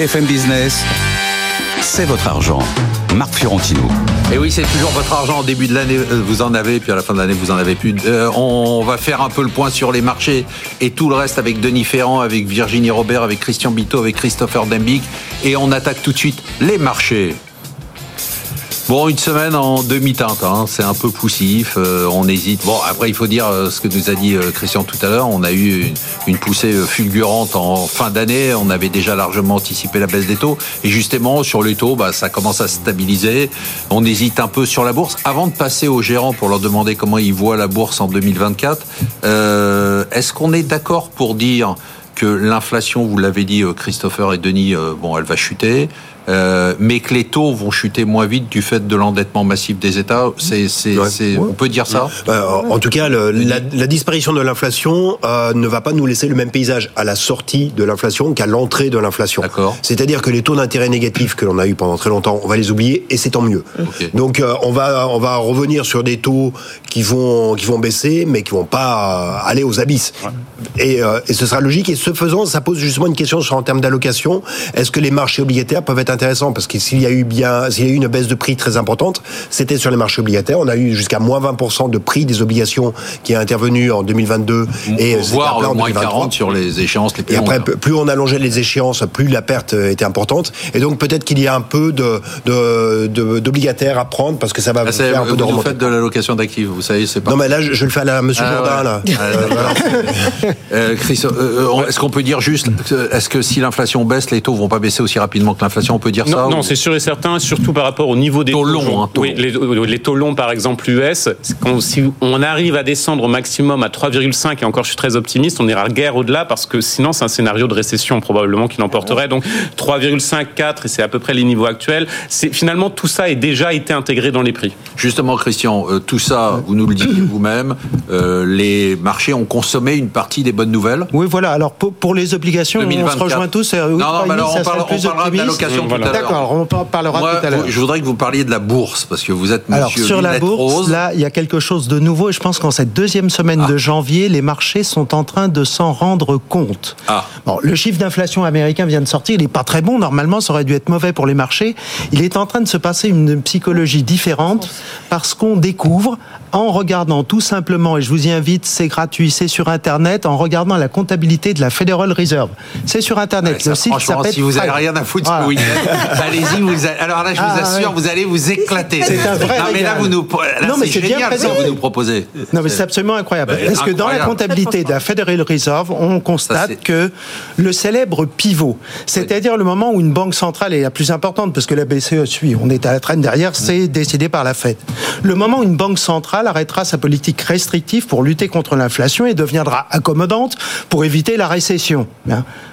BFM Business, c'est votre argent. Marc Fiorentino. Et oui, c'est toujours votre argent. Au début de l'année, euh, vous en avez, puis à la fin de l'année, vous en avez plus. Euh, on va faire un peu le point sur les marchés et tout le reste avec Denis Ferrand, avec Virginie Robert, avec Christian Bito, avec Christopher Dembic. Et on attaque tout de suite les marchés. Bon, une semaine en demi-teinte, hein. c'est un peu poussif, euh, on hésite. Bon, après, il faut dire euh, ce que nous a dit euh, Christian tout à l'heure, on a eu une, poussée fulgurante en fin d'année, on avait déjà largement anticipé la baisse des taux, et justement, sur les taux, bah, ça commence à se stabiliser, on hésite un peu sur la bourse. Avant de passer aux gérants pour leur demander comment ils voient la bourse en 2024, est-ce qu'on est d'accord pour dire que l'inflation, vous l'avez dit Christopher et Denis, bon, elle va chuter, euh, mais que les taux vont chuter moins vite du fait de l'endettement massif des États. C'est, On peut dire ça euh, En tout cas, la, disparition de l'inflation euh, ne va pas nous laisser le même paysage à la sortie de l'inflation qu'à l'entrée de l'inflation. C'est-à-dire que les taux d'intérêt négatifs que l'on a eu pendant très longtemps, on va les oublier et c'est tant mieux. Donc on va on va revenir sur des taux qui vont qui vont baisser, mais qui vont pas aller aux abysses. Et, et ce sera logique. Et ce faisant, ça pose justement une question sur en termes d'allocation. Est-ce que les marchés obligataires peuvent être intéressant parce que s'il y a eu bien, s'il y a eu une baisse de prix très importante, c'était sur les marchés obligataires. On a eu jusqu'à moins 20% de prix des obligations qui est intervenu en 2022 et voire moins 40 sur les échéances les plus Et après, plus on allongeait les échéances, plus la perte était importante. Et donc peut-être qu'il y a un peu de, d'obligataires à prendre parce que ça va ah, faire un peu de Vous faites de l'allocation d'actifs, vous savez, c'est pas. Non mais là, je, le fais à la Monsieur ah, Jourdain là. Ah, euh, Chris, euh, euh, est-ce qu'on peut dire juste, est-ce que si l'inflation baisse, les taux vont pas baisser aussi rapidement que l'inflation peut dire non, Non, c'est sûr et certain, surtout par rapport au niveau des taux, longs. Hein, oui, les, taux longs, par exemple, US, si on arrive à descendre au maximum à 3,5, et encore je suis très optimiste, on ira guère au-delà parce que sinon c'est un scénario de récession probablement qui l'emporterait. Donc 3,5, 4, et c'est à peu près les niveaux actuels. Finalement, tout ça est déjà été intégré dans les prix. Justement, Christian, euh, tout ça, vous nous le dites vous-même, euh, les marchés ont consommé une partie des bonnes nouvelles. Oui, voilà. Alors pour, les obligations, on se rejoint tous. non, non, mais alors on, parle, on parlera de l'allocation D'accord, on parlera tout à l'heure. Je voudrais que vous parliez de la bourse, parce que vous êtes monsieur Alors, sur la bourse, là, il y a quelque chose de nouveau, et je pense qu'en cette deuxième semaine de ah. janvier, les marchés sont en train de s'en rendre compte. Ah. Bon, le chiffre d'inflation américain vient de sortir, il n'est pas très bon, normalement, ça aurait dû être mauvais pour les marchés. Il est en train de se passer une psychologie différente, parce qu'on découvre, en regardant tout simplement, et je vous y invite, c'est gratuit, c'est sur Internet, en regardant la comptabilité de la Federal Reserve. C'est sur Internet. le site s'appelle... Si vous n'avez rien à foutre ce allez-y. Vous Alors là, je vous ah, assure, vous allez vous éclater. C'est un vrai. Non, mais là, vous nous. non, mais c'est génial ce que vous nous proposez. Non, mais c'est absolument incroyable. Parce que dans la comptabilité de la Federal Reserve, on constate que le célèbre pivot, c'est-à-dire le moment où une banque centrale est la plus importante, parce que la BCE suit, on est à la traîne derrière, c'est décidé par la Fed. Le moment où une banque centrale arrêtera sa politique restrictive pour lutter contre l'inflation et deviendra accommodante pour éviter la récession.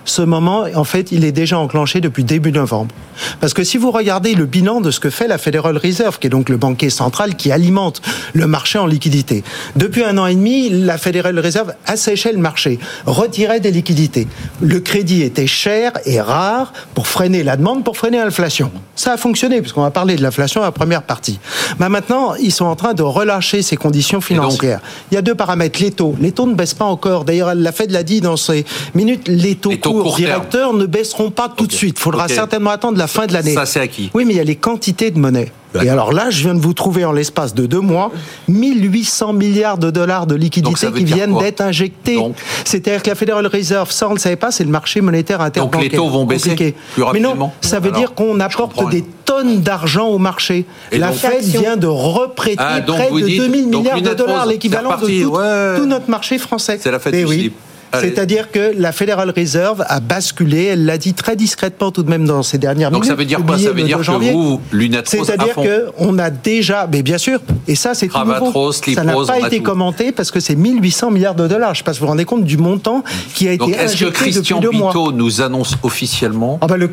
Ce moment, en fait, il est déjà enclenché depuis début novembre. Parce que si vous regardez le bilan de ce que fait la Federal Reserve, qui est donc le banquier central qui alimente le marché en liquidité, depuis un an et demi, la Federal Reserve asséchait le marché, retirait des liquidités. Le crédit était cher et rare pour freiner la demande, pour freiner l'inflation. Ça a fonctionné, puisqu'on va parler de l'inflation à la première partie. Bah maintenant, ils sont en train de relâcher ces conditions financières. Il y a deux paramètres. Les taux. Les taux ne baissent pas encore. D'ailleurs, la Fed l'a dit dans ces minutes, les taux, courts, directeurs ne baisseront pas tout de suite. Il faudra certainement attendre la fin de l'année. Ça, c'est acquis. Oui, mais il y a les quantités de monnaie. Et alors là, je viens de vous trouver en l'espace de deux mois 1800 milliards de dollars de liquidités qui viennent d'être injectés. C'est-à-dire que la Federal Reserve, ça on ne le savait pas, c'est le marché monétaire interbancaire. Donc les taux vont baisser plus rapidement. Mais non, ça veut dire qu'on apporte des tonnes d'argent au marché. la Fed vient de reprêter ah, près de 2000 milliards de dollars, l'équivalent de tout, notre marché français. C'est la Fed oui. C'est-à-dire que la Federal Reserve a basculé, elle l'a dit très discrètement tout de même dans ces dernières minutes. Donc ça veut dire quoi Ça veut dire que vous, lunettes C'est-à-dire qu'on a déjà, mais bien sûr, et ça c'est tout nouveau. ça n'a pas été commenté parce que c'est 1800 milliards de dollars. Je ne sais pas si vous vous rendez compte du montant qui a été Donc, est-ce que Christian Bito nous annonce officiellement ah bah, le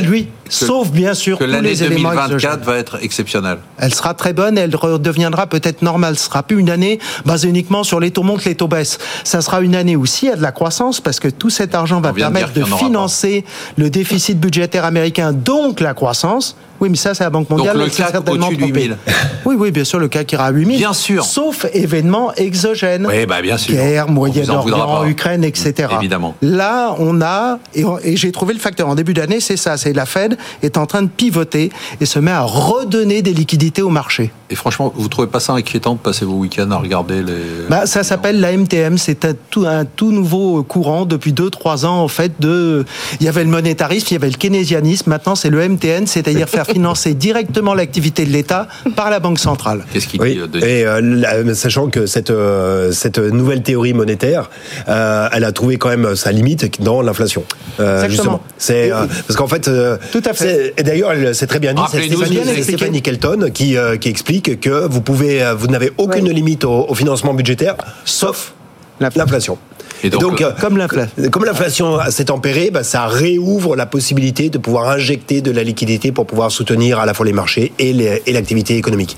lui, sauf bien sûr que l'année 2024 va être exceptionnelle Elle sera très bonne, elle redeviendra peut-être normale. Ce sera plus une année basée uniquement sur les taux montent, les taux baissent. Ça sera une année aussi de la croissance parce que tout cet argent va permettre de, financer le déficit budgétaire américain, donc la croissance. Oui, mais ça, c'est la Banque mondiale. Donc le CAC au-dessus de 8000. Oui, oui, bien sûr, le CAC ira à 8000. Bien sûr. Sauf événements exogènes. Oui, bah bien sûr. Guerre, Moyen-Orient, Ukraine, etc. Évidemment. Là, on a, et, et j'ai trouvé le facteur en début d'année, c'est ça, c'est la Fed est en train de pivoter et se met à redonner des liquidités au marché. Et franchement, vous trouvez pas ça inquiétant de passer vos week-ends à regarder les... Bah, ça s'appelle la MTM, c'est un tout, un tout nouveau courant depuis 2-3 ans, en fait, de... Il y avait le monétarisme, il y avait le keynésianisme, maintenant c'est le MTN, c'est-à-dire faire financer directement l'activité de l'État par la Banque centrale. Qu'est-ce qu'il oui, dit Et euh, sachant que cette, euh, cette nouvelle théorie monétaire, euh, elle a trouvé quand même sa limite dans l'inflation. Exactement. Justement. C'est, parce qu'en fait... Tout à fait. Et d'ailleurs, c'est très bien dit, c'est Stéphanie, Stéphanie Kelton qui, qui explique que vous pouvez, vous n'avez aucune limite au, financement budgétaire, sauf l'inflation. Et donc, euh, comme l'inflation, comme l'inflation s'est tempérée, bah, ça réouvre la possibilité de pouvoir injecter de la liquidité pour pouvoir soutenir à la fois les marchés et l'activité économique.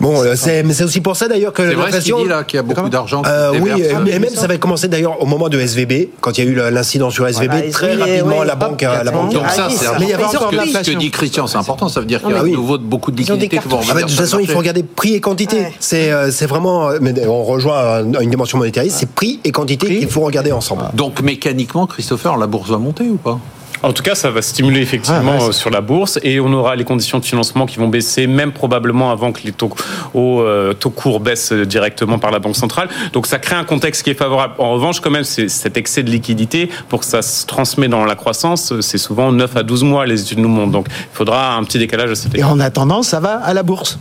Bon, euh, c'est, aussi pour ça d'ailleurs que l'inflation. C'est vrai là qu'il y a beaucoup d'argent. Euh, oui, et même ça va commencer d'ailleurs au moment de SVB, quand il y a eu l'incident sur SVB, très rapidement la banque, la banque. Donc ça, c'est mais il y encore ce que dit Christian, c'est important. Ça veut dire qu'il y a de nouveau beaucoup de liquidités qui vont ah De toute façon, il faut regarder prix et quantité. C'est, euh, c'est vraiment. Mais on rejoint une dimension monétariste. C'est prix et quantité qu'il faut regarder ensemble. Donc mécaniquement, Christopher, la bourse va monter ou pas? En tout cas, ça va stimuler effectivement ah, sur la bourse et on aura les conditions de financement qui vont baisser, même probablement avant que les taux, euh, taux courts baissent directement par la Banque centrale. Donc ça crée un contexte qui est favorable. En revanche, quand même, c'est cet excès de liquidité, pour que ça se transmet dans la croissance, c'est souvent 9 à 12 mois, les études nous montrent. Donc il faudra un petit décalage à cet Et en attendant, ça va à la bourse?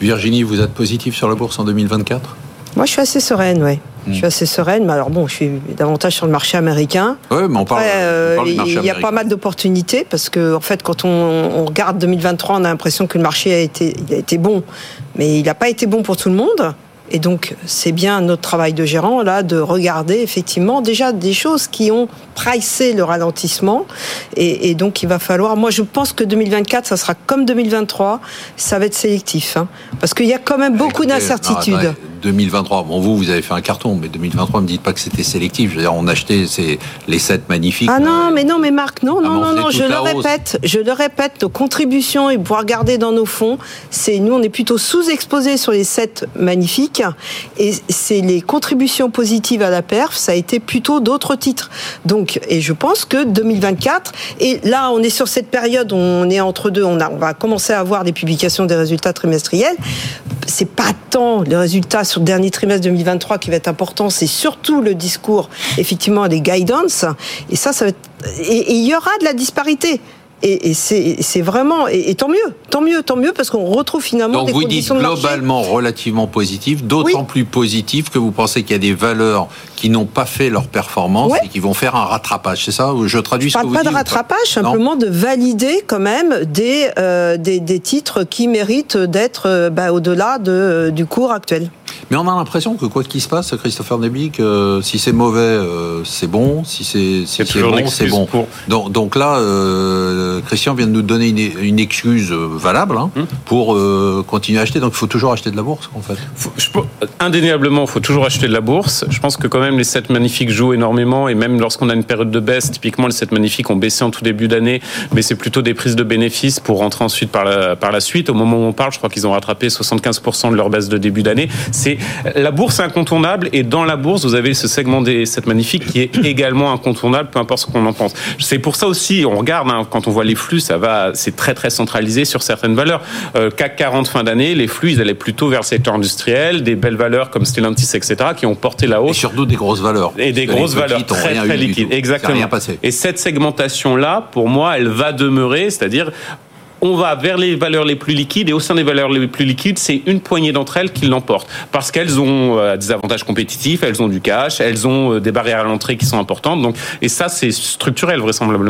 Virginie, vous êtes positif sur la bourse en 2024 moi, je suis assez sereine, oui. Je suis hmm. assez sereine, mais alors bon, je suis davantage sur le marché américain. Oui, mais on parle, euh, Il y a pas mal d'opportunités parce que, en fait, quand on, regarde 2023, on a l'impression que le marché a été, il a été bon, mais il n'a pas été bon pour tout le monde. Et donc, c'est bien notre travail de gérant, là, de regarder effectivement déjà des choses qui ont pricé le ralentissement. Et, donc, il va falloir, moi, je pense que 2024, ça sera comme 2023, ça va être sélectif. Hein, parce qu'il y a quand même beaucoup d'incertitudes. 2023, bon, vous, vous avez fait un carton, mais 2023, ne me dites pas que c'était sélectif. Je veux dire, on achetait ces, les 7 magnifiques. Ah non, mais non, mais Marc, non, non, non, non, je le répète, je le répète, nos contributions et pour regarder dans nos fonds, c'est nous, on est plutôt sous-exposés sur les 7 magnifiques et c'est les contributions positives à la perf, ça a été plutôt d'autres titres. Donc, et je pense que 2024, et là, on est sur cette période, on est entre deux, on, va commencer à avoir des publications des résultats trimestriels. C'est pas tant les résultats sur le dernier trimestre 2023 qui va être important, c'est surtout le discours, effectivement, des guidance. Et ça, ça va être, et il y aura de la disparité. Et, c'est vraiment et, tant mieux, tant mieux, tant mieux parce qu'on retrouve finalement Donc des vous dites globalement relativement positif, d'autant plus positif que vous pensez qu'il y a des valeurs qui n'ont pas fait leur performance et qui vont faire un rattrapage. C'est ça Je traduis ce que vous pas de rattrapage, simplement de valider quand même des, euh, des, des, titres qui méritent d'être euh, bah, au-delà de, du cours actuel. Mais on a l'impression que quoi qu'il se passe, Christopher Nebi, que si c'est mauvais, euh, c'est bon. Si c'est si c'est bon, c'est bon. Donc, donc, là, euh, Christian vient de nous donner une, une excuse valable hein, hum. pour euh, continuer à acheter. Donc il faut toujours acheter de la bourse, en fait. indéniablement, il faut toujours acheter de la bourse. Je pense que quand même les 7 magnifiques jouent énormément et même lorsqu'on a une période de baisse, typiquement les 7 magnifiques ont baissé en tout début d'année, mais c'est plutôt des prises de bénéfices pour rentrer ensuite par la, par la suite. Au moment où on parle, je crois qu'ils ont rattrapé 75% de leur baisse de début d'année. C'est la bourse incontournable et dans la bourse, vous avez ce segment des 7 magnifiques qui est également incontournable, peu importe ce qu'on en pense. C'est pour ça aussi, on regarde, hein, quand on voit les flux, ça va, c'est très très centralisé sur certaines valeurs. Euh, CAC 40 fin d'année, les flux, ils allaient plutôt vers le secteur industriel, des belles valeurs comme Stellantis, etc., qui ont porté la hausse. Et surtout des grosses valeurs. Et des grosses valeurs très très liquides. Exactement. Rien passé. Et cette segmentation-là, pour moi, elle va demeurer, c'est-à-dire on va vers les valeurs les plus liquides et au sein des valeurs les plus liquides, c'est une poignée d'entre elles qui l'emportent parce qu'elles ont euh, des avantages compétitifs, elles ont du cash, elles ont euh, des barrières à l'entrée qui sont importantes. Et ça, c'est structurel vraisemblablement.